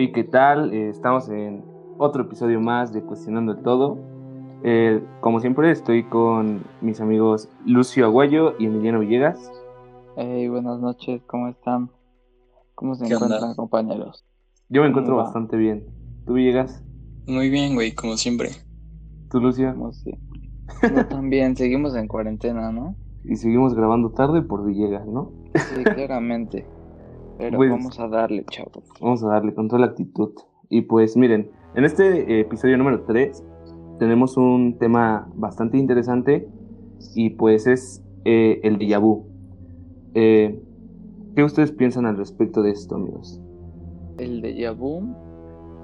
Hey, ¿qué tal? Eh, estamos en otro episodio más de Cuestionando el Todo. Eh, como siempre, estoy con mis amigos Lucio Aguayo y Emiliano Villegas. Hey, buenas noches, ¿cómo están? ¿Cómo se encuentran, compañeros? Yo me encuentro Va. bastante bien. ¿Tú Villegas? Muy bien, güey, como siempre. ¿Tú Lucio? ¿Cómo sí? Yo también, seguimos en cuarentena, ¿no? Y seguimos grabando tarde por Villegas, ¿no? Sí, claramente. Pero Pues- vamos a darle, chavos. Vamos a darle con toda la actitud. Y pues miren, en este eh, episodio número 3 tenemos un tema bastante interesante y pues es eh, el déjà vu. Eh, ¿Qué ustedes piensan al respecto de esto, amigos? El déjà vu,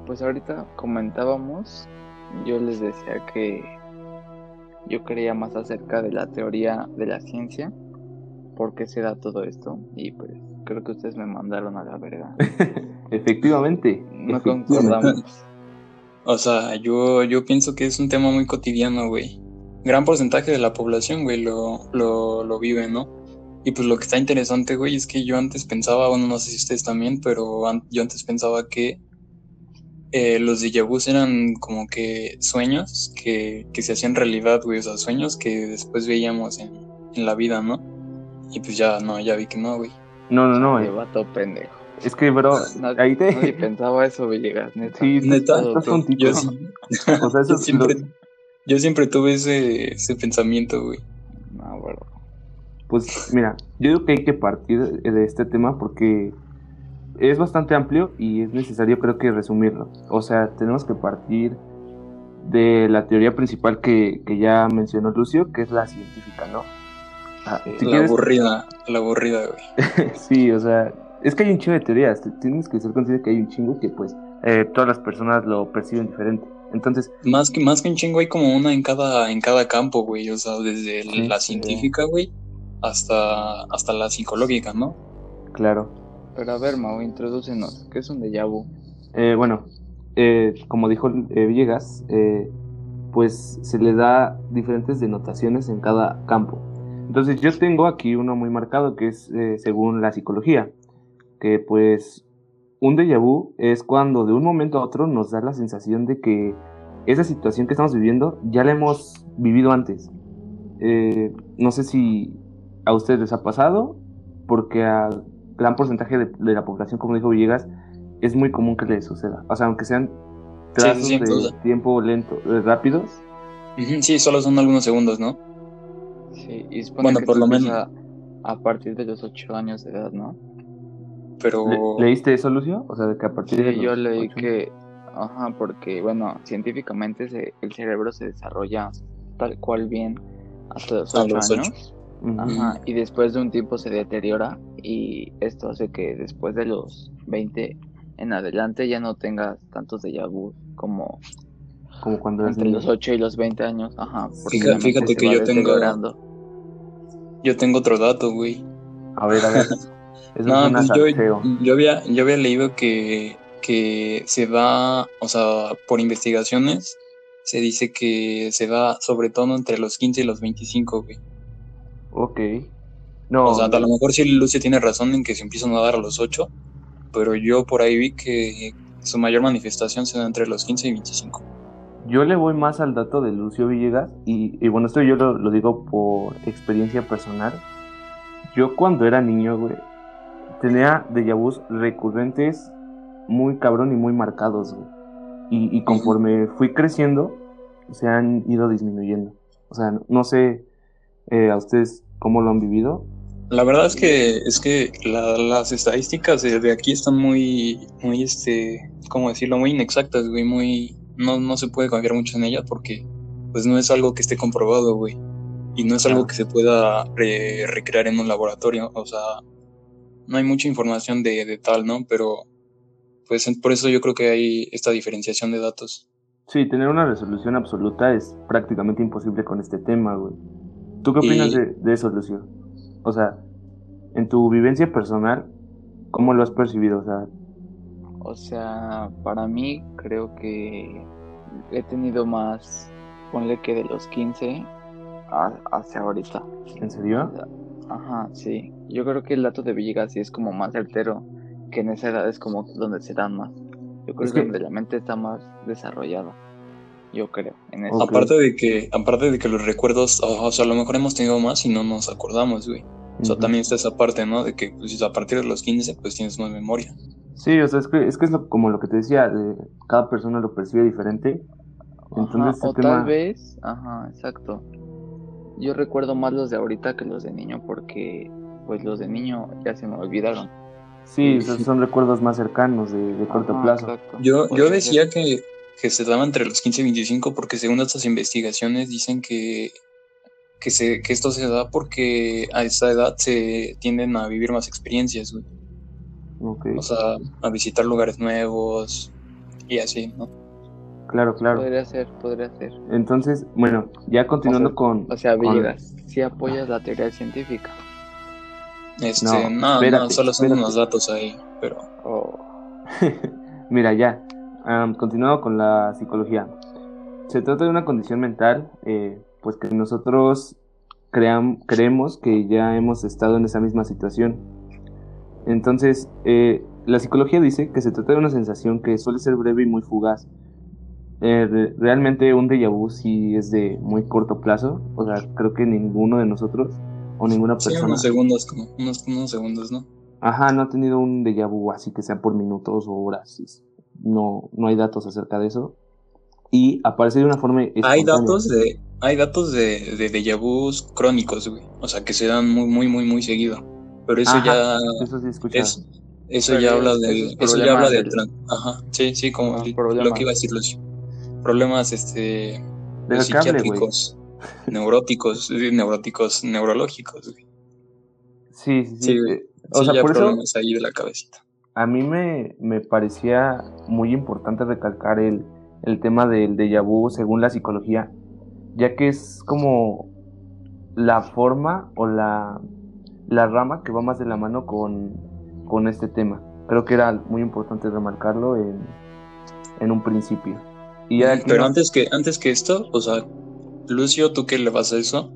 pues ahorita comentábamos, yo les decía que yo creía más acerca de la teoría de la ciencia, por qué se da todo esto, y pues creo que ustedes me mandaron a la verga. Efectivamente. No efectivamente. concordamos. O sea, yo, yo pienso que es un tema muy cotidiano, güey. Gran porcentaje de la población, güey, lo, lo, lo vive, ¿no? Y pues lo que está interesante, güey, es que yo antes pensaba, bueno, no sé si ustedes también, pero an- yo antes pensaba que eh, los déjà vus eran como que sueños que, que se hacían realidad, güey, o sea, sueños que después veíamos en, en la vida, ¿no? Y pues ya, no, ya vi que no, güey. No, no, no. Eh, vato pendejo. Es que, bro, Nadie, ahí te... nadie pensaba eso, Villegas, neta. Sí, Neta, estás tontito. Yo, sí- O sea, eso yo siempre, lo- yo siempre tuve ese, ese pensamiento, güey. No, bueno. Pues mira, yo digo que hay que partir de este tema porque es bastante amplio y es necesario creo que resumirlo. O sea, tenemos que partir de la teoría principal que, que ya mencionó Lucio, que es la científica, ¿no? Ah, si la quieres- aburrida, la aburrida, güey. sí, o sea, es que hay un chingo de teorías, tienes que ser consciente que hay un chingo que pues eh, todas las personas lo perciben diferente. Entonces, Más que, más que un chingo hay como una en cada, en cada campo, güey. O sea, desde el- Sí, la científica, güey, hasta, hasta la psicológica, ¿no? claro, Pero a ver, Mau, introdúcenos. ¿Qué es un déjà vu? Eh, bueno, eh, como dijo eh, Villegas, eh, pues se le da diferentes denotaciones en cada campo. Entonces yo tengo aquí uno muy marcado que es eh, según la psicología, que pues un déjà vu es cuando de un momento a otro nos da la sensación de que esa situación que estamos viviendo ya la hemos vivido antes. Eh, no sé si a ustedes les ha pasado, porque a gran porcentaje de, de la población, como dijo Villegas, es muy común que les suceda. O sea, aunque sean trazos sí, de duda. tiempo lento, eh, rápidos, Sí, solo son algunos segundos, ¿no? Sí, y Bueno, que por lo empieza a partir de los 8 años de edad, ¿no? Pero. ¿Le- ¿leíste eso, Lucio? O sea, de que a partir de Sí, yo los leí ocho- que, ajá, porque, bueno, científicamente se- el cerebro se desarrolla tal cual bien hasta los A 8 los años. Ajá, y después de un tiempo se deteriora y esto hace que después de los 20 en adelante ya no tengas tantos déjà vu como Como cuando entre los 8 y los 20 años. Ajá, porque Fíjate- fíjate que va yo tengo-. Yo tengo otro dato, güey. A ver, a ver. Eso No, pues yo, yo, había, yo había leído que, que se da, o sea, por investigaciones, se dice que se da sobre todo entre los 15 y los 25, güey. Ok. No, O sea, a lo mejor sí Lucio tiene razón en que se empiezan a dar a los 8, pero yo por ahí vi que su mayor manifestación se da entre los 15 y 25. Yo le voy más al dato de Lucio Villegas y, bueno, esto yo lo, digo por experiencia personal. Yo cuando era niño, güey, tenía déjà vus recurrentes muy cabrón y muy marcados, güey. Y, y conforme fui creciendo, se han ido disminuyendo. O sea, no sé eh, a ustedes cómo lo han vivido. La verdad es que es que la- las estadísticas de, de aquí están muy, muy, este, ¿cómo decirlo? Muy inexactas, güey, muy, no, no se puede confiar mucho en ellas porque, pues, no es algo que esté comprobado, güey, y no es algo que se pueda re- recrear en un laboratorio, o sea, no hay mucha información de, de tal, ¿no? Pero, pues, por eso yo creo que hay esta diferenciación de datos. Sí, tener una resolución absoluta es prácticamente imposible con este tema, güey. ¿Tú qué opinas Y- de, de eso, Lucio? O sea, en tu vivencia personal, ¿cómo lo has percibido? O sea, O sea, para mí creo que he tenido más, ponle que de los 15 a- hacia ahorita. ¿en serio? Ajá, sí. Yo creo que el dato de Villegas sí es como más certero, que en esa edad es como donde se dan más. Yo creo Es que, que- donde la mente está más desarrollada. Yo creo, en eso. Ok. Aparte de que, aparte de que los recuerdos, o, o sea, a lo mejor hemos tenido más y no nos acordamos, güey. O sea, Ujú. también está esa parte, ¿no? De que pues, a partir de los 15, pues tienes más memoria. Sí, o sea, es que es, que es lo- como lo que te decía, de, cada persona lo percibe diferente. Ajá, o tema- tal vez, ajá, exacto. Yo recuerdo más los de ahorita que los de niño porque pues los de niño ya se me olvidaron. Sí, esos son recuerdos más cercanos de, de corto Ajá, plazo. exacto. Yo, yo decía que, que se daba entre los 15 y 25 porque según estas investigaciones dicen que, que, se, que esto se da porque a esa edad se tienden a vivir más experiencias, güey. O sea, a visitar lugares nuevos y así, ¿no? claro, claro. Podría ser, podría ser. Entonces, bueno, ya continuando O sea, con... O sea, con- si apoyas la teoría científica. Este, No, no, no, solo son espérate. unos datos ahí, pero O Mira, ya, am, continuando con la psicología. Se trata de una condición mental, eh, pues que nosotros cream- creemos que ya hemos estado en esa misma situación. Entonces, eh, la psicología dice que se trata de una sensación que suele ser breve y muy fugaz. Eh, re- realmente un déjà vu sí es de muy corto plazo, o sea, creo que ninguno de nosotros o ninguna sí, persona... unos segundos, como unos, unos segundos, ¿no? Ajá, no ha tenido un déjà vu así que sea por minutos o horas. No, no hay datos acerca de eso. Y aparece de una forma Hay datos de, hay datos de, de déjà vus crónicos, güey. O sea, que se dan muy, muy, muy, muy seguido. Pero eso Ajá, ya Eso sí es, eso Pero ya habla de, eso ya habla de, del- tran- ajá, sí, sí, como problemas. lo que iba a decir Lucio. Problemas, este, psiquiátricos, neuróticos, neuróticos, neurológicos, güey. Sí, sí, sí. Eh, o Sí, sea, ya por eso problemas ahí de la cabecita. a mí me, me parecía muy importante recalcar el, el tema del déjà vu según la psicología, ya que es como la forma o la, la rama que va más de la mano con, con este tema. Creo que era muy importante remarcarlo en, en un principio. Y ya Pero no- antes que, antes que esto, o sea, Lucio, ¿tú qué le vas a eso?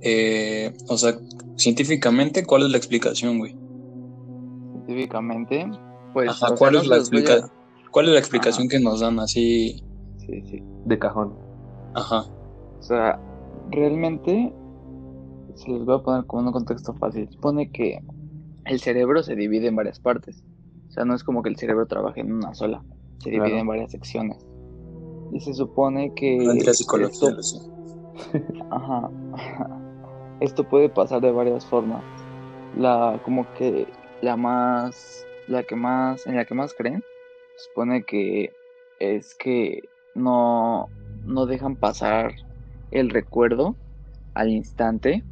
Eh, o sea, científicamente, ¿cuál es la explicación, güey? científicamente, pues. Ajá, ¿cuál es la a- explica- ¿Cuál es la explicación Ajá. que nos dan así? Sí, sí. de cajón. Ajá. O sea, realmente, se los voy a poner como un contexto fácil. Supone que el cerebro se divide en varias partes. O sea, no es como que el cerebro trabaje en una sola. Se divide Claro. en varias secciones. Y se supone que. No psicología, esto- Lucio. Ajá. Esto puede pasar de varias formas. La, como que la más, la que más, en la que más creen, se supone que es que no, no dejan pasar el recuerdo al instante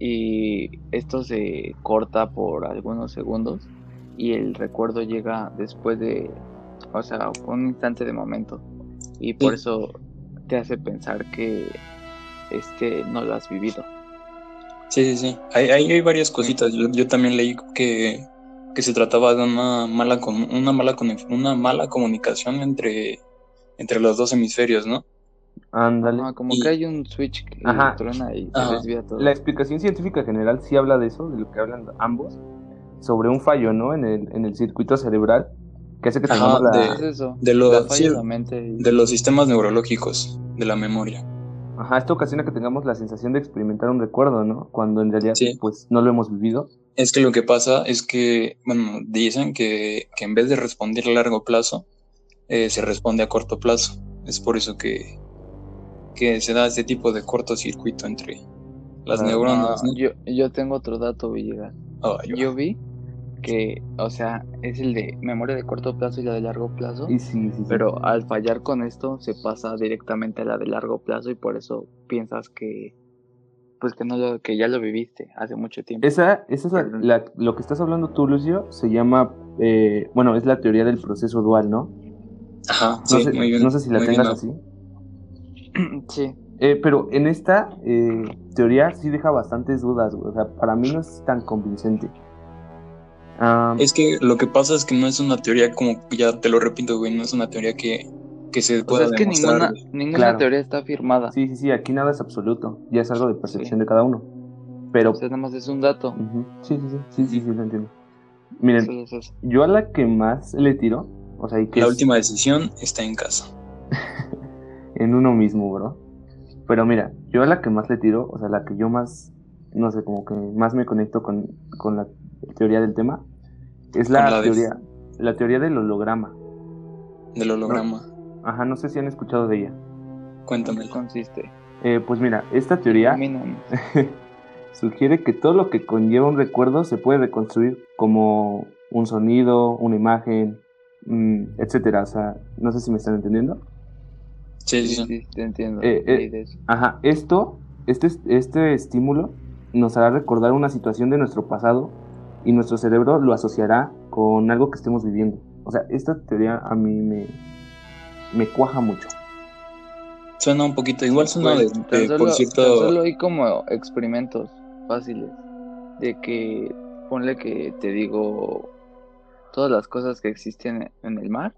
y esto se corta por algunos segundos y el recuerdo llega después de, o sea, un instante de momento y por Sí. eso te hace pensar que este no lo has vivido. Sí, sí, sí. Hay, hay, hay varias cositas. Yo, yo también leí que, que se trataba de una mala, una mala, una mala comunicación entre, entre los dos hemisferios, ¿no? Ándale. Ah, como Y- que hay un switch que Ajá. truena y se Ajá. desvía todo. La explicación científica general sí habla de eso, de lo que hablan ambos, sobre un fallo, ¿no? En el, en el circuito cerebral, que hace que tengamos la... de- Es eso. De los, la falla sí, en la mente y- de los sistemas neurológicos de la memoria. Ajá, esto ocasiona que tengamos la sensación de experimentar un recuerdo, ¿no? Cuando en realidad, Sí. pues, no lo hemos vivido. Es que lo que pasa es que, bueno, dicen que, que en vez de responder a largo plazo, eh, se responde a corto plazo. Es por eso que, que se da este tipo de cortocircuito entre las Ah, neuronas, Ah, ¿no? yo, yo tengo otro dato, Villegas. Va. Yo vi que, o sea, es el de memoria de corto plazo y la de largo plazo. Y sí, sí, sí. Pero al fallar con esto se pasa directamente a la de largo plazo y por eso piensas que pues que no lo, que ya lo viviste hace mucho tiempo. Esa, esa es la, lo que estás hablando tú, Lucio, se llama, eh, bueno, es la teoría del proceso dual, ¿no? Ajá, No, sí, sé, muy bien. no sé si la tengas bien. así. sí, Eh, pero en esta eh, teoría sí deja bastantes dudas, güey. O sea, para mí no es tan convincente. Ah, Es que lo que pasa es que no es una teoría como, ya te lo repito, güey, no es una teoría que, que se o pueda sea, es que demostrar. ninguna, ninguna Claro. teoría está firmada. sí, sí, sí, aquí nada es absoluto. Ya es algo de percepción Sí. de cada uno. Pero... O sea, nada más es un dato. ujú, Sí, sí, sí, sí, sí, sí, lo entiendo. Miren, eso. yo a la que más le tiro, O sea, y que La es última decisión está en casa. En uno mismo, bro. Pero mira, yo a la que más le tiro, o sea, la que yo más, no sé, como que más me conecto con, con la teoría del tema, es la, teoría, la teoría del holograma. Del holograma. Ajá, no sé si han escuchado de ella. ¿En Cuéntame. qué consiste? Eh, pues mira, esta teoría sugiere que todo lo que conlleva un recuerdo se puede reconstruir como un sonido, una imagen, mm, etcétera. O sea, no sé si me están entendiendo. Sí, sí, Sí, te entiendo. Eh, eh. Ajá, esto, este, este estímulo nos hará recordar una situación de nuestro pasado y nuestro cerebro lo asociará con algo que estemos viviendo. O sea, esta teoría a mí me, me cuaja mucho. Suena un poquito. Igual suena Pues, de, de- solo, por cierto. solo hay como experimentos fáciles de que ponle que te digo todas las cosas que existen en el mar,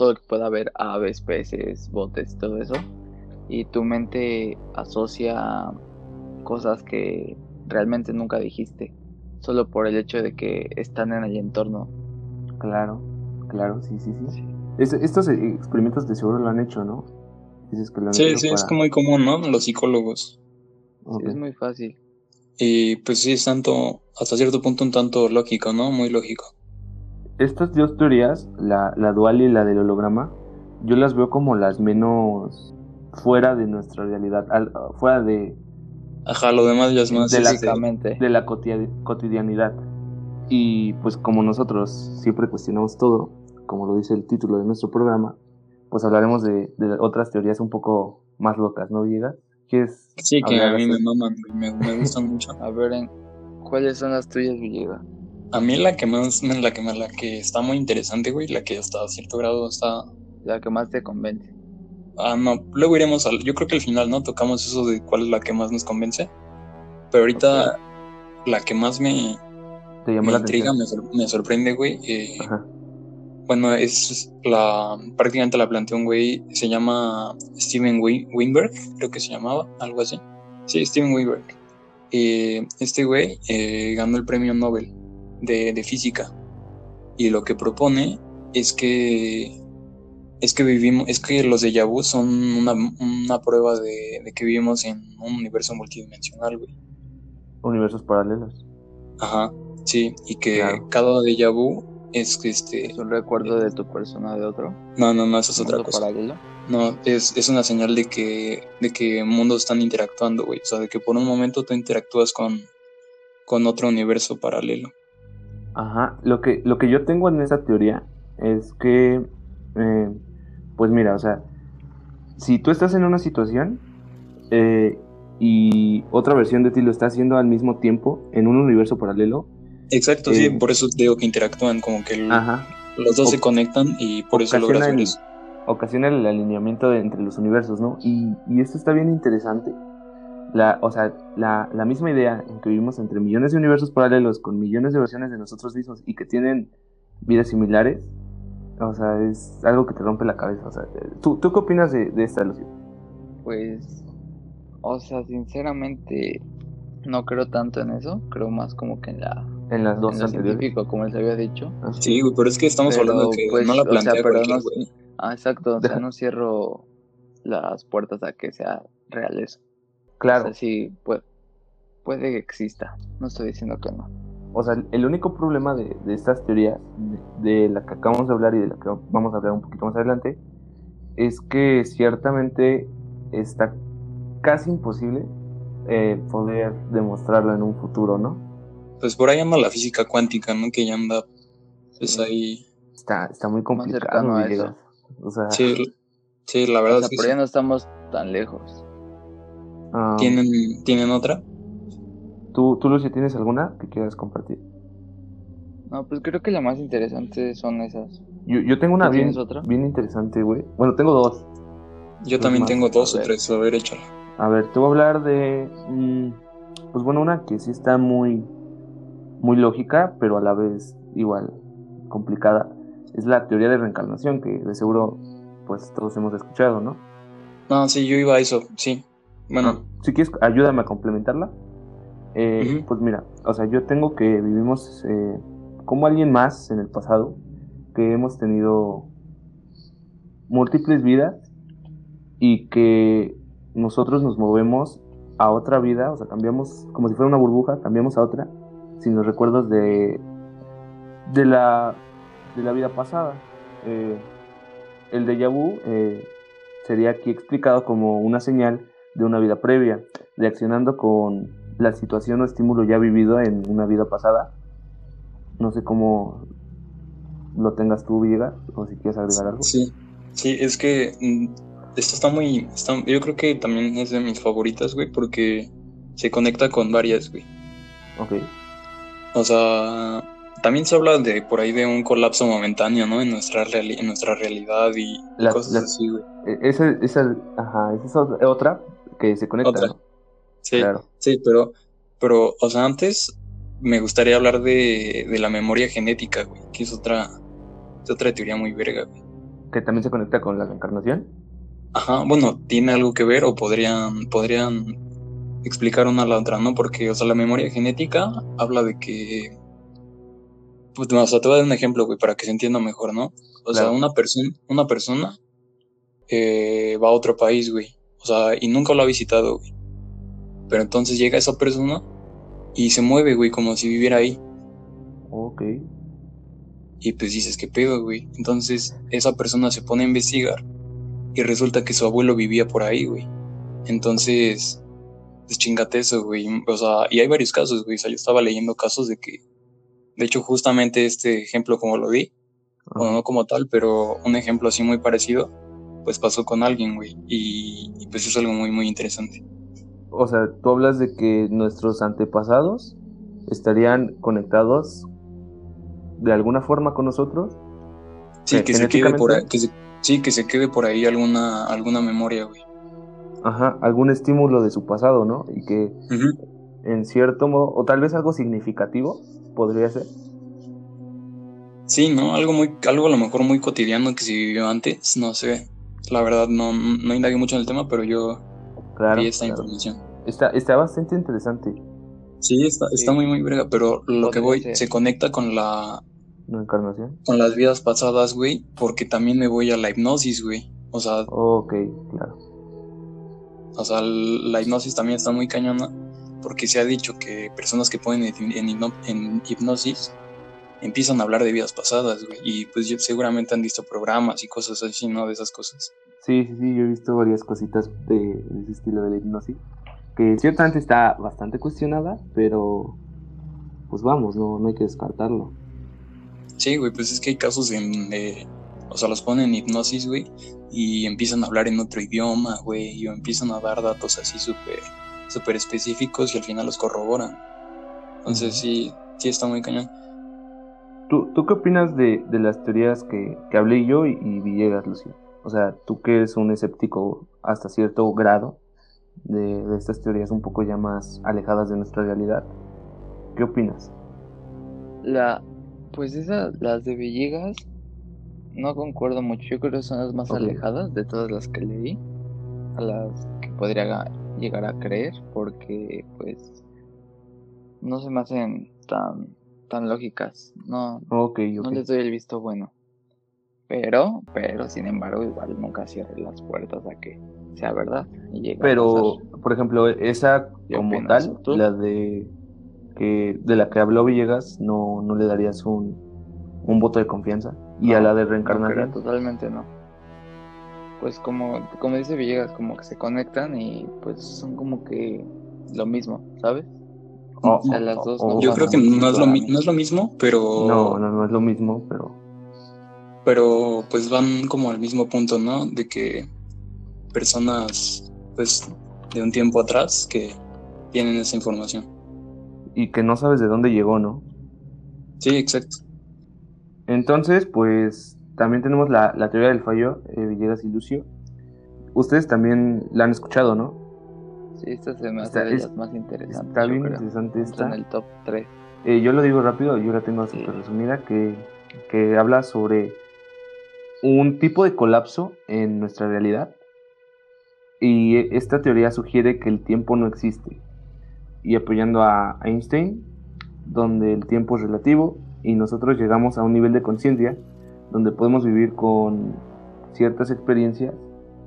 todo lo que pueda haber aves, peces, botes, todo eso, y tu mente asocia cosas que realmente nunca dijiste, solo por el hecho de que están en el entorno. Claro, claro, sí, sí, sí. Es- estos experimentos de seguro lo han hecho, ¿no? Dices que lo han Sí, hecho sí, es para- como muy común, ¿no? Los psicólogos. Sí, es muy fácil. Y pues sí, es tanto, hasta cierto punto un tanto lógico, ¿no? Muy lógico. Estas dos teorías, la, la dual y la del holograma, yo las veo como las menos fuera de nuestra realidad, al- fuera de, Ajá, lo demás ya es más. De la- Físicamente. de la coti- cotidianidad. Y pues como nosotros siempre cuestionamos todo, como lo dice el título de nuestro programa, pues hablaremos de, de otras teorías un poco más locas, ¿no, Villegas? ¿Quieres Sí, que a mí me maman, güey, me, me gustan mucho. A ver, ¿en ¿cuáles son las tuyas, Villegas? A mí la que más, la que, la que está muy interesante, güey, la que hasta cierto grado está... La que más te convence. Ah, no, luego iremos al... Yo creo que al final, ¿no? Tocamos eso de cuál es la que más nos convence. Pero ahorita la que más me, te llamó me la intriga, me, sor- me sorprende, güey. eh, Ajá. Bueno, es la... Prácticamente la planteó un güey, se llama Steven Win- Weinberg, creo que se llamaba, algo así. Sí, Steven Weinberg. Eh, este güey eh, ganó el premio Nobel de, de física. Y lo que propone es que es que vivimos, es que los déjà vu son una, una prueba de, de que vivimos en un universo multidimensional, güey. Universos paralelos. Ajá, sí, y que Claro. cada déjà vu es este, ¿Es un recuerdo de tu persona de otro? no, no, no, eso es otra cosa. paralelo? No, es, es una señal de que, de que mundos están interactuando, güey. O sea, de que por un momento tú interactúas con, con otro universo paralelo. Ajá, lo que, lo que yo tengo en esa teoría es que, eh, pues mira, o sea, si tú estás en una situación eh, y otra versión de ti lo está haciendo al mismo tiempo en un universo paralelo, Exacto, Eh, sí, por eso digo que interactúan, como que el- ajá, los dos o- se conectan y por eso logras ocasiona ver el, eso. ocasiona el alineamiento de- entre los universos, ¿no? Y, y esto está bien interesante. La, o sea, la, la misma idea en que vivimos entre millones de universos paralelos con millones de versiones de nosotros mismos y que tienen vidas similares, o sea, es algo que te rompe la cabeza. O sea, ¿tú, ¿tú qué opinas de, de esta Lucio? Pues, o sea, sinceramente, no creo tanto en eso. Creo más como que en la En las en dos lo anteriores. científico, como les había dicho. Ah, Sí, güey, pero es que estamos Pero, hablando de que pues, no la o sea, plantea pero no- güey. Ah, exacto. O sea, no cierro las puertas a que sea real eso. O Claro, sea, sí, puede, puede que exista. No estoy diciendo que no. o sea, el único problema de, de estas teorías, de, de la que acabamos de hablar y de la que vamos a hablar un poquito más adelante, es que ciertamente está casi imposible eh, poder demostrarlo en un futuro, ¿no? Pues por ahí anda la física cuántica, ¿no? Que ya anda, pues Sí. ahí. Está, está muy complicado. O sea, Sí, sí, la O verdad sea, es que sí. ya no estamos tan lejos. Ah, ¿Tienen, ¿Tienen otra? ¿tú, ¿Tú, Lucio, tienes alguna que quieras compartir? No, pues creo que la más interesante son esas. Yo, yo tengo una ¿Tú bien, otra? bien interesante, güey. Bueno, tengo dos. Yo Pues también más, tengo dos a o ver. tres, a ver, échala. A ver, te voy a hablar de. mm, pues bueno, una que sí está muy. Muy lógica, pero a la vez igual complicada. Es la teoría de reencarnación, que de seguro, pues todos hemos escuchado, ¿no? No, sí, yo iba a eso, sí. Bueno, Si quieres, ayúdame a complementarla. Eh. Pues mira, o sea, yo tengo que vivimos eh, como alguien más en el pasado, que hemos tenido múltiples vidas y que nosotros nos movemos a otra vida, o sea, cambiamos como si fuera una burbuja, cambiamos a otra sin los recuerdos de, de, la, de la vida pasada. Eh, el déjà vu eh, sería aquí explicado como una señal de una vida previa, reaccionando con la situación o estímulo ya vivido en una vida pasada. No sé cómo lo tengas tú, Villegas, o si quieres agregar algo. Sí, sí, es que mm, esto está muy. yo creo que también es de mis favoritas, güey, porque se conecta con varias, güey. Ok. O sea, también se habla de por ahí de un colapso momentáneo, ¿no? En nuestra, en nuestra realidad y, cosas así, güey. E, esa, esa, ajá, esa es otra que se conecta. Sí, sí, pero, pero, o sea, antes me gustaría hablar de, de la memoria genética, güey, que es otra, es otra teoría muy verga, güey. ¿Que también se conecta con la reencarnación? Ajá, bueno, tiene algo que ver o podrían, podrían explicar una a la otra, ¿no? Porque, o sea, la memoria genética habla de que. Pues, o sea, te voy a dar un ejemplo, güey, para que se entienda mejor, ¿no? O sea, una persona, una persona eh, va a otro país, güey. O sea, y nunca lo ha visitado, güey. Pero entonces llega esa persona y se mueve, güey, como si viviera ahí. Ok. Y pues dices, ¿qué pedo, güey? Entonces esa persona se pone a investigar y resulta que su abuelo vivía por ahí, güey. Entonces, pues chingate eso, güey. O sea, y hay varios casos, güey. O sea, yo estaba leyendo casos de que, de hecho, justamente este ejemplo como lo di, bueno, no como tal, pero un ejemplo así muy parecido, pues pasó con alguien, güey. Y, y pues es algo muy, muy interesante. O sea, tú hablas de que nuestros antepasados estarían conectados de alguna forma con nosotros. Sí, que se quede por ahí, sí, que se quede por ahí alguna, alguna memoria, güey. Ajá, algún estímulo de su pasado, ¿no? Y que en cierto modo, o tal vez algo significativo, podría ser. Sí, ¿no? Algo muy, algo a lo mejor muy cotidiano que se vivió antes, no sé. La verdad no, no indagué mucho en el tema, pero yo claro, vi esta información. Está, está bastante interesante. Sí, está, está muy, muy brega, pero lo que voy se conecta con la... encarnación? Con las vidas pasadas, güey, porque también me voy a la hipnosis, güey. O sea... Ok, claro. O sea, la hipnosis también está muy cañona, porque se ha dicho que personas que ponen en, hipnosis empiezan a hablar de vidas pasadas, güey. Y pues seguramente han visto programas y cosas así, ¿no? De esas cosas. Sí, sí, sí, yo he visto varias cositas de, de ese estilo de la hipnosis que ciertamente está bastante cuestionada, pero pues vamos, no, no hay que descartarlo. Sí, güey, pues es que hay casos en, eh, o sea, los ponen en hipnosis, güey, y empiezan a hablar en otro idioma, güey, y empiezan a dar datos así súper, súper específicos y al final los corroboran. Entonces sí, sí está muy cañón. ¿Tú, ¿Tú qué opinas de, de las teorías que, que hablé yo y, y Villegas, Lucía? O sea, tú que eres un escéptico hasta cierto grado, de, estas teorías un poco ya más alejadas de nuestra realidad. ¿Qué opinas? La, pues esas, las de Villegas, no concuerdo mucho. Yo creo que son las más alejadas de todas las que leí, a las que podría llegar a creer, porque pues no se me hacen tan tan lógicas. No, no les doy el visto bueno. Pero, pero sin embargo, igual nunca cierre las puertas a que sea verdad. Pero, por ejemplo, esa como tal, la de que de la que habló Villegas, no, no le darías un, un voto de confianza. Y a la de reencarnación. totalmente no. Pues como, como dice Villegas, como que se conectan y pues son como que lo mismo, ¿sabes? Yo creo que no es, lo, no es lo mismo, pero... No, no, no es lo mismo, pero pero pues van como al mismo punto, ¿no? De que personas, pues, de un tiempo atrás que tienen esa información. Y que no sabes de dónde llegó, ¿no? Sí, exacto. Entonces, pues, también tenemos la, teoría del fallo, eh, Villegas y Lucio. Ustedes también la han escuchado, ¿no? Sí, esta se me hace de las más interesantes. Está bien interesante esta. en el top 3. Eh, yo lo digo rápido, yo la tengo súper resumida, que, que habla sobre un tipo de colapso en nuestra realidad y esta teoría sugiere que el tiempo no existe y apoyando a Einstein donde el tiempo es relativo y nosotros llegamos a un nivel de conciencia donde podemos vivir con, ciertas experiencias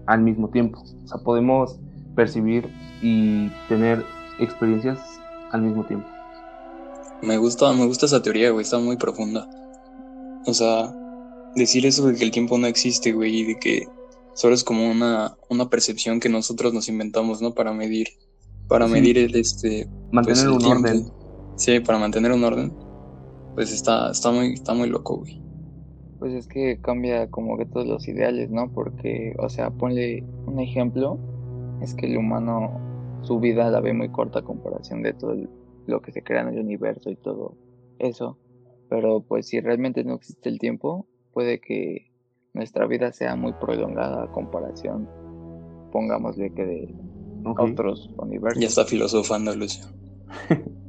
al mismo tiempo. O sea, podemos percibir y tener experiencias al mismo tiempo. Me gusta, me gusta esa teoría, güey, está muy profunda. O sea, decir eso de que el tiempo no existe, güey, y de que solo es como una, una percepción que nosotros nos inventamos, ¿no? Para medir, para Sí. medir el, este... Mantener pues, el un tiempo. orden. Sí, para mantener un orden. Pues está, está muy, está muy loco, güey. Pues es que cambia como que todos los ideales, ¿no? Porque, o sea, ponle un ejemplo, es que el humano, su vida la ve muy corta a comparación de todo el- lo que se crea en el universo y todo eso. Pero pues si realmente no existe el tiempo, puede que nuestra vida sea muy prolongada a comparación, pongámosle que de otros universos. Ya está filosofando, Lucio.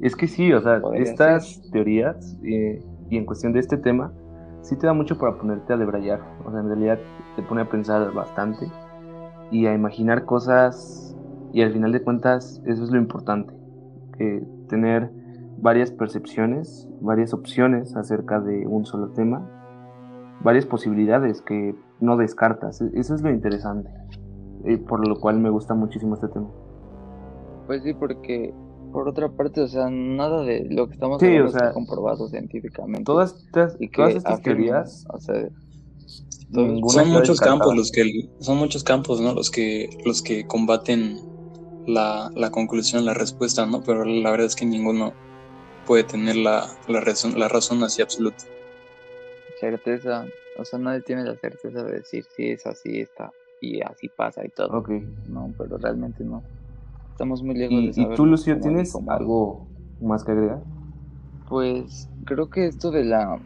Es que sí, o sea, estas teorías eh, y en cuestión de este tema, sí te da mucho para ponerte a debrayar. O sea, en realidad te pone a pensar bastante y a imaginar cosas y al final de cuentas eso es lo importante, que tener varias percepciones, varias opciones acerca de un solo tema, varias posibilidades que no descartas. E- Eso es lo interesante, eh, por lo cual me gusta muchísimo este tema. Pues sí, porque por otra parte, o sea, nada de lo que estamos Sí, hablando o sea, está comprobado científicamente. Todas estas, y que todas estas teorías o sea, Ninguna son muchos descartada. campos los que son muchos campos no los que los que combaten la, la conclusión la respuesta no pero la verdad es que ninguno puede tener la, la razón la razón así absoluta certeza, o sea, nadie tiene la certeza de decir si es así está y así pasa y todo. Ok. No, pero realmente no. Estamos muy lejos ¿Y, de y saber. tú, Lucio, tienes cómo- algo más que agregar? Pues creo que esto de la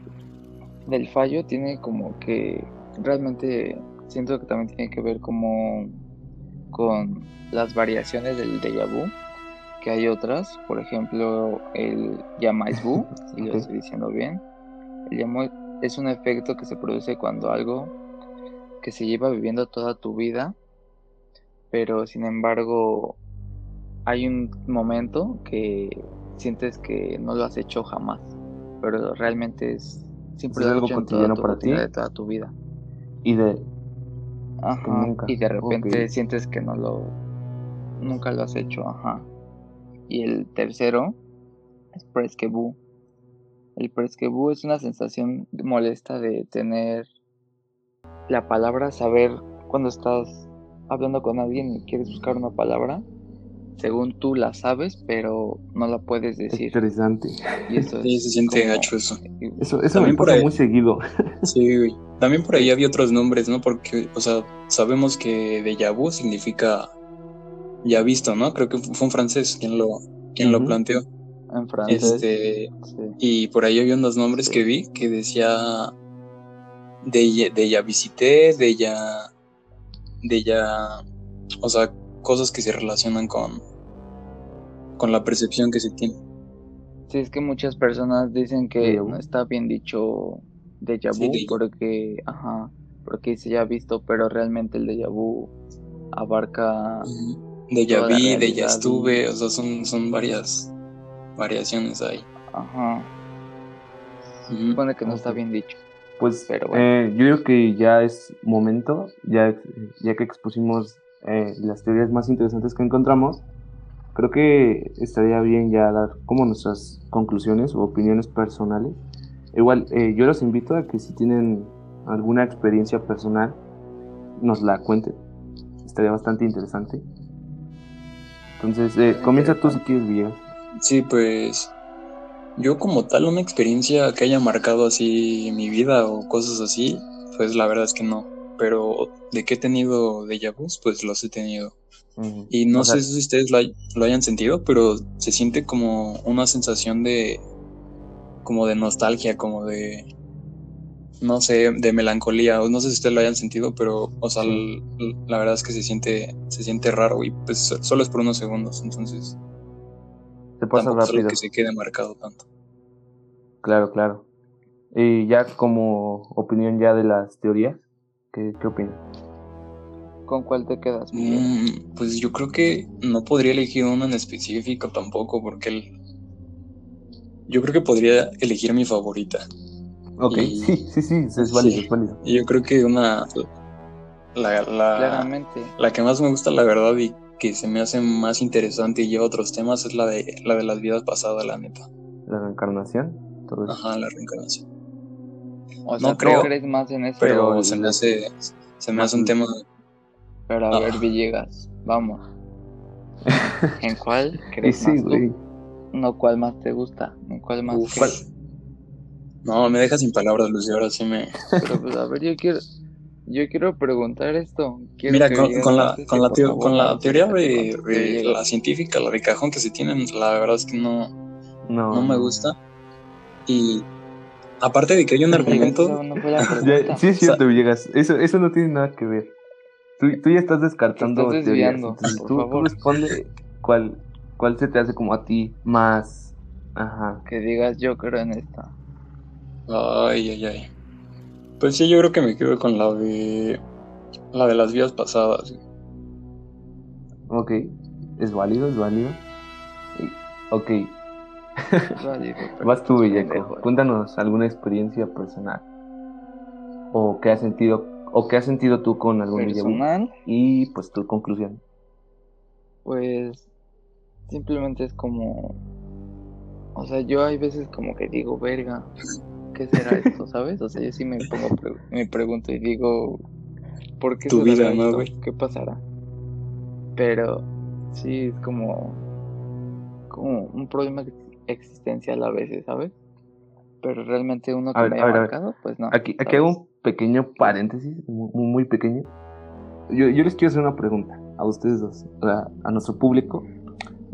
del fallo tiene como que realmente siento que también tiene que ver como con las variaciones del déjà vu, que hay otras, por ejemplo, el Yamais vu, si lo estoy diciendo bien. El Yamais es un efecto que se produce cuando algo que se lleva viviendo toda tu vida, pero sin embargo hay un momento que sientes que no lo has hecho jamás, pero realmente es siempre Es algo cotidiano para ti. de toda tu vida. Y de... Ajá, nunca. Y de repente sientes que no lo nunca lo has hecho, ajá. Y el tercero es presquebú. El presquebú es una sensación molesta de tener la palabra, saber cuando estás hablando con alguien y quieres buscar una palabra, según tú la sabes, pero no la puedes decir. Interesante. Y eso sí es se siente como- gacho eso Eso, eso me También por pasa ahí. muy seguido. sí güey también por ahí había otros nombres no porque o sea sabemos que déjà vu significa ya visto no creo que fue un francés quien lo quien lo planteó En francés. este sí. Y por ahí había unos nombres Sí. que vi que decía de, de ya visité, de ya, de ya, o sea, cosas que se relacionan con, con la percepción que se tiene. Sí, es que muchas personas dicen que no está bien dicho déjà Sí, vu déjà- porque, ajá, porque se ya ha visto, pero realmente el déjà vu abarca, De la vi, de ya realidad estuve, o sea, son, son varias variaciones ahí. ajá, supone que no está bien dicho. Pues Pero bueno. eh, yo digo que ya es momento, ya, ya que expusimos eh, las teorías más interesantes que encontramos, creo que estaría bien ya dar como nuestras conclusiones o opiniones personales. Igual, eh, yo los invito a que si tienen alguna experiencia personal, nos la cuenten. Estaría bastante interesante. Entonces, eh, comienza tú si quieres, Villegas. Sí, pues yo como tal una experiencia que haya marcado así mi vida o cosas así, pues la verdad es que no. Pero de que he tenido déjà vus, pues los he tenido. Y no O sea, sé si ustedes lo, hay- lo hayan sentido, pero se siente como una sensación de como de nostalgia, como de no sé, de melancolía, no sé si ustedes lo hayan sentido, pero o sea, Sí. la verdad es que se siente se siente raro y pues solo es por unos segundos, entonces se pasa rápido. que se quede marcado tanto. Claro, claro. Y ya como opinión ya de las teorías, ¿qué, qué opinas? ¿Con cuál te quedas? Mm, pues yo creo que no podría elegir uno en específico tampoco, porque el... yo creo que podría elegir mi favorita. Ok, Y- sí, sí, sí, es válido, Sí. es válido. Y yo creo que una. La, la, Claramente. la que más me gusta, la verdad, y que se me hace más interesante y lleva otros temas, es la de, la de las vidas pasadas, la neta. La reencarnación, todo eso. Ajá, la reencarnación. O sea, No ¿tú creo, crees más en eso? Pero Pero se me hace. Se me hace un más- tema. Pero a ver, Ah. Villegas, vamos. ¿En cuál crees sí, más tú? güey. No, ¿cuál más te gusta? ¿En cuál más Uf. crees? No, me dejas sin palabras, Lucio. Ahora sí me. Pero pues a ver, yo quiero, yo quiero preguntar esto. Quiero Mira, con, con la, con la, favor, con la teoría de, la científica, la de cajón que se tienen, la verdad es que no, No, no me gusta. Y aparte de que hay un argumento, esa no fue la Ya, sí, es cierto, Villegas. Eso, eso no tiene nada que ver. Tú, tú ya estás descartando Te estás teorías. Entonces, por tú, tú favor. responde cuál, cuál se te hace como a ti más. Ajá. Que digas, yo creo en esta. Ay, ay, ay. Pues sí, yo creo que me quedo con la de la de las vidas pasadas. Ok. Es válido, es válido. Ok. Válido, Vas tú, Villeco. pendejo. Cuéntanos alguna experiencia personal. O qué has sentido, o qué has sentido tú con algún. Personal, Y pues tu conclusión. pues simplemente es como, o sea, yo hay veces como que digo, verga, ¿qué será esto, sabes? O sea, yo sí me pongo, pre- me pregunto y digo, ¿por qué Tu será vida, ¿no, esto? güey? ¿Qué pasará? Pero sí es como, como un problema ex- existencial a veces, ¿sabes? Pero realmente uno que A me haya marcado, pues no. Aquí, aquí hago un pequeño paréntesis, muy, muy pequeño. Yo, yo les quiero hacer una pregunta a ustedes dos, a, a nuestro público.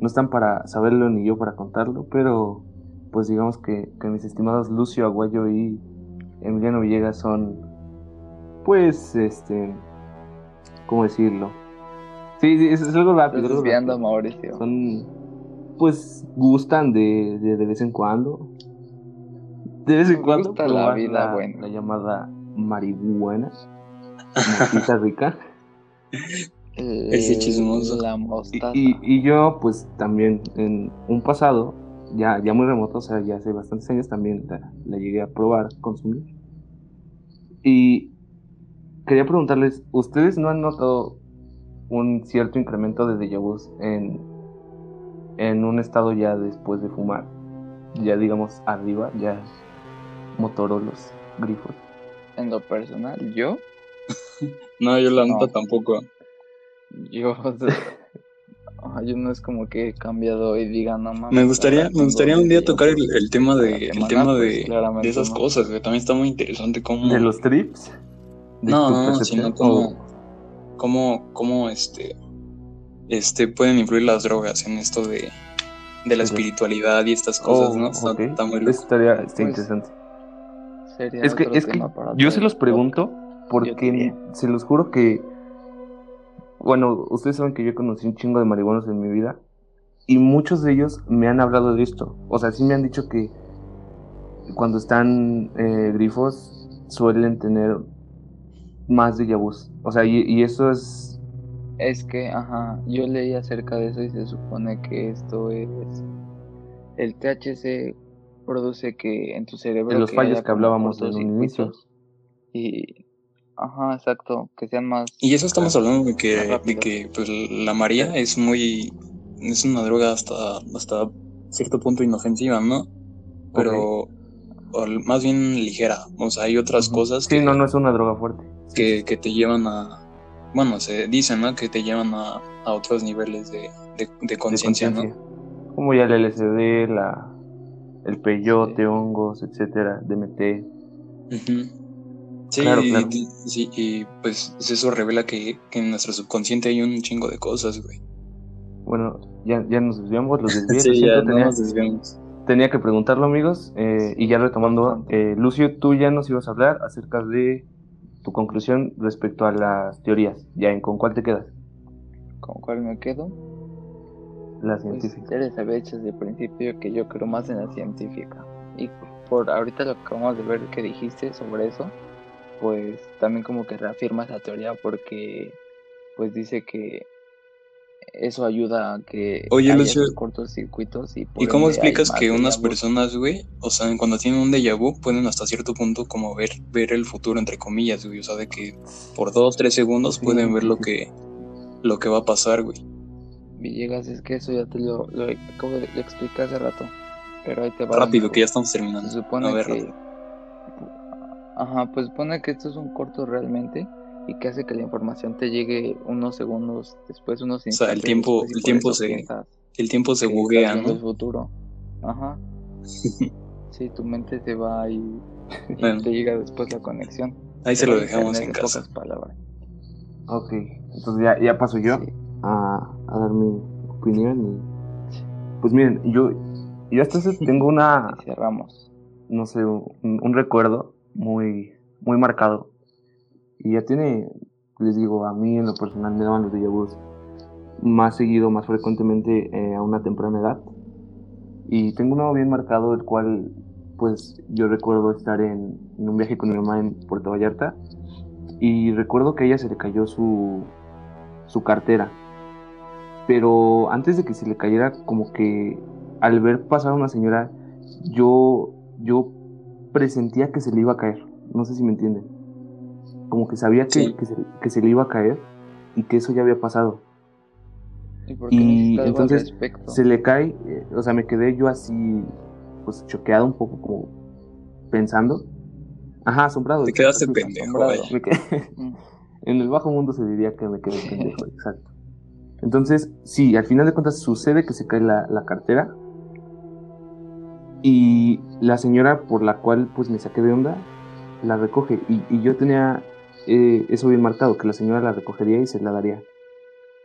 No están para saberlo ni yo para contarlo, pero pues digamos que, que mis estimados Lucio Aguayo y Emiliano Villegas son, pues, este, ¿cómo decirlo? Sí, sí, es, es algo rápido. Estás. Mauricio. Son, pues, gustan de, de, de vez en cuando. De vez en Me cuando gusta la vida la, buena. la llamada marihuana, rica. Ese Eh, chismoso. La Y, y, y yo, pues, también en un pasado, ya, ya muy remoto, o sea, ya hace bastantes años también la, la llegué a probar, consumir. Y quería preguntarles, ¿ustedes no han notado un cierto incremento de déjà vus en, en un estado ya después de fumar? Ya digamos arriba, ya motorolos, grifos. En lo personal, yo, No, yo la No. tampoco. Yo, o sea, yo no es como que he cambiado y diga, no mames. Me gustaría, me gustaría un día tocar el, vu". el tema de, el tema de, de esas no. cosas, güey. También está muy interesante cómo. ¿De los trips? ¿De No, tu no, sino cómo, ¿O- cómo, cómo este, este pueden influir las drogas en esto de, de la espiritualidad y estas cosas, Oh, ¿no? Está, ok. está muy Eso estaría está Pues, interesante. Sería Es que, es que yo se los pregunto porque se los juro que, bueno, ustedes saben que yo conocí un chingo de marihuanos en mi vida y muchos de ellos me han hablado de esto. O sea, sí me han dicho que cuando están eh, grifos suelen tener más de vus. O sea, y, y eso es... Es que, ajá, yo leí acerca de eso y se supone que esto es. El THC produce que en tu cerebro. De los fallos que hablábamos en un inicio. Y. Ajá, exacto, que sean más. Y eso estamos hablando de que, de que pues, la María es muy, es una droga hasta, hasta cierto punto inofensiva, ¿no? Pero o más bien ligera. O sea, hay otras cosas Sí, que, no, no es una droga fuerte. que, que te llevan a, bueno, se dice, ¿no? Que te llevan a, a otros niveles de, de, conciencia, ¿no? Como ya el LSD, la, el peyote, hongos, etcétera, DMT. Ujú. Sí, Claro, y- claro. y- sí, y pues eso revela que, que en nuestro subconsciente hay un chingo de cosas, güey. Bueno, ya, ya nos desviamos, los desvié. lo Sí, ya no tenía, nos desviamos. tenía que preguntarlo, amigos. eh, y ya retomando, eh, Lucio, tú ya nos ibas a hablar acerca de tu conclusión respecto a las teorías. Ya, ¿en con cuál te quedas? ¿Con cuál me quedo? La Pues científica. ya les había dicho desde el principio que yo creo más en la científica. Y por ahorita lo que acabamos de ver que dijiste sobre eso, pues también como que reafirma esa teoría porque pues dice que eso ayuda a que Oye, haya Lucio, cortocircuitos y por ¿Y cómo explicas que unas personas, güey, o sea, cuando tienen un déjà vu, pueden hasta cierto punto como ver, ver el futuro, entre comillas, güey? O sea, de que por dos, tres segundos Sí, pueden ver lo que, lo que va a pasar, güey. Villegas, es que eso ya te lo, lo lo expliqué hace rato. Pero ahí te va. Rápido, que ya estamos Se terminando. supone A ver, que. Ajá, pues supone que esto es un corto realmente y que hace que la información te llegue unos segundos después, unos O sea, el instantes tiempo- el tiempo se- piensas El tiempo se buguea, ¿no? el futuro. Ajá. Sí, tu mente se va y, y Bueno. te llega después la conexión. Ahí se Te lo dejamos en en casa. pocas palabras. Ok, entonces ya, ya paso yo Sí. a, a dar mi opinión. Y... Pues miren, yo, yo hasta tengo una, Y cerramos. no sé, un, un recuerdo muy, muy marcado. Y ya tiene, les digo, a mí en lo personal me daban los déjà vus más seguido, más frecuentemente eh, a una temprana edad. Y tengo uno bien marcado, el cual, pues yo recuerdo estar en, en un viaje con mi mamá en Puerto Vallarta. Y recuerdo que a ella se le cayó su, su cartera. Pero antes de que se le cayera, como que al ver pasar a una señora, yo, yo presentía que se le iba a caer. No sé si me entienden. Como que sabía que, Sí. que, se, que se le iba a caer y que eso ya había pasado. ¿Y entonces? Se le cae, eh, o sea, me quedé yo así, pues choqueado un poco, como pensando. Ajá, asombrado. Te quedaste pendejo, asombrado. vaya. Me quedé- Mm. en el bajo mundo se diría que me quedé pendejo, exacto. Entonces, sí, al final de cuentas sucede que se cae la, la cartera. Y la señora por la cual pues me saqué de onda, la recoge. Y, y yo tenía eh, eso bien marcado, que la señora la recogería y se la daría.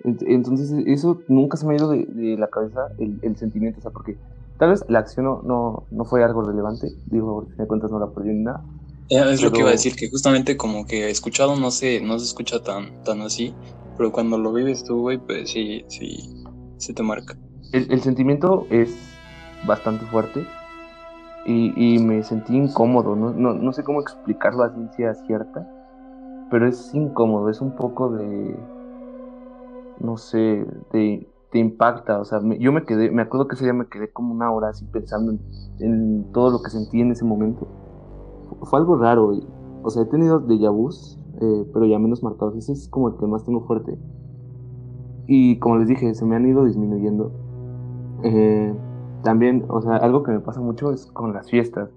Ent- Entonces, eso nunca se me ha ido de, de la cabeza el, el sentimiento, o sea, porque tal vez la acción no, no, no fue algo relevante, digo, de cuentas no la perdí ni nada. Eh, Es lo que Pero- iba a decir, que justamente como que escuchado no se, no se escucha tan, tan así, pero cuando lo vives tú, güey, pues sí, sí, se te marca. El, el sentimiento es bastante fuerte y, y me sentí incómodo, no, no, no sé cómo explicarlo a ciencia cierta, pero es incómodo, es un poco de, no sé, te, te impacta, o sea, me- yo me quedé, me acuerdo que ese día me quedé como una hora así pensando en, en todo lo que sentí en ese momento. Fue, fue algo raro, y, o sea, he tenido déjà vus, eh, pero ya menos marcados, ese es como el que más tengo fuerte. Y como les dije, se me han ido disminuyendo. Eh, también, o sea, algo que me pasa mucho es con las fiestas.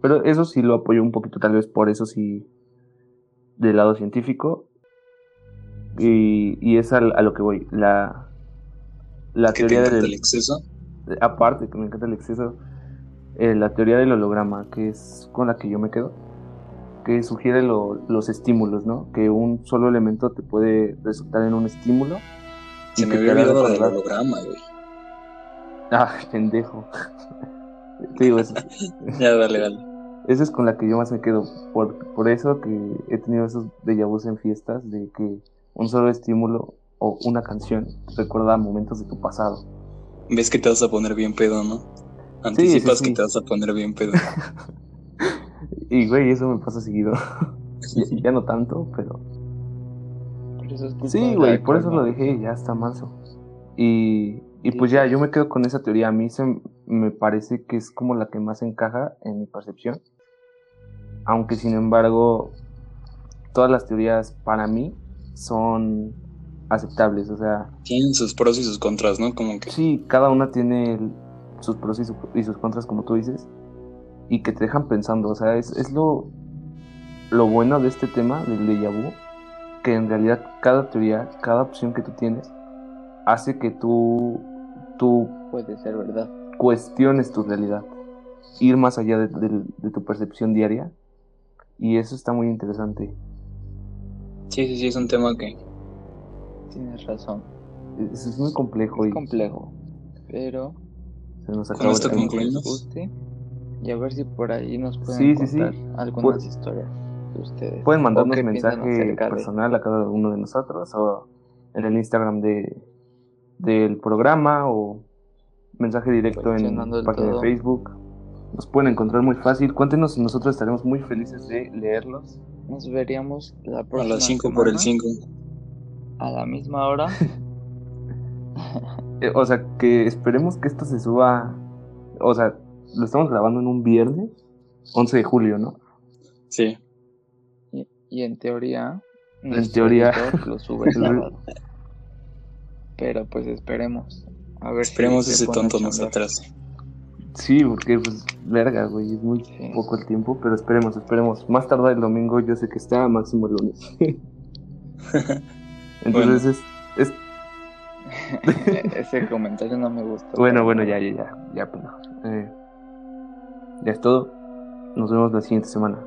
Pero eso sí lo apoyo un poquito, tal vez por eso sí, del lado científico. Y, y es al- a lo que voy. La, la Que te teoría encanta del, el exceso. aparte que me encanta el exceso, eh, la teoría del holograma, que es con la que yo me quedo, que sugiere lo- los estímulos, ¿no? Que un solo elemento te puede resultar en un estímulo. y Se me había te olvidado del holograma, güey. Ah, pendejo. Te digo, eso, Ya, dale, dale. esa es con la que yo más me quedo. Por, por eso que he tenido esos déjà vus en fiestas, de que un solo estímulo o una canción recuerda momentos de tu pasado. Ves que te vas a poner bien pedo, ¿no? Anticipas sí, que sí. te vas a poner bien pedo. Y, güey, eso me pasa seguido. ya, ya no tanto, pero... Por eso es Sí, güey, por eso lo dejé, ya está manso. Y, y pues ya, yo me quedo con esa teoría. A mí se me parece que es como la que más encaja en mi percepción. Aunque sin embargo, todas las teorías para mí son aceptables. O sea, Tienen sus pros y sus contras, ¿no? Como que sí, cada una tiene el- sus pros y, su- y sus contras, como tú dices, y que te dejan pensando. O sea, es, es lo, lo bueno de este tema, del déjà vu, que en realidad cada teoría, cada opción que tú tienes, hace que tú, tú Puede ser verdad. cuestiones tu realidad, ir más allá de, de- de tu percepción diaria, y eso está muy interesante. sí, sí, sí, es un tema que Tienes razón. Es, es muy complejo Es y complejo. Pero se nos Con acaba esto. Y a ver si por ahí nos pueden Sí, sí, sí. contar algunas Pu- historias de ustedes. Pueden mandarnos mensaje personal a cada uno de nosotros o en el Instagram de, del programa o mensaje directo en página de. Facebook. Nos pueden encontrar muy fácil. Cuéntenos y nosotros estaremos muy felices de leerlos. Nos veríamos la a próxima las 5 por el semana 5. A la misma hora. eh, o sea, que esperemos que esto se suba, o sea, lo estamos grabando en un viernes, 11 de julio, ¿no? Sí. Y, y en teoría, En teoría. lo sube el sábado. Pero pues esperemos. A ver si Esperemos se ese tonto nos atrase. Sí, porque pues, verga, güey, es muy Sí. poco el tiempo, pero esperemos, esperemos. Más tarde el domingo yo sé que está, máximo el lunes. Entonces es, es, Ese comentario no me gustó. bueno, bueno, ya, ya, ya, ya, pero, eh, ya es todo. Nos vemos la siguiente semana.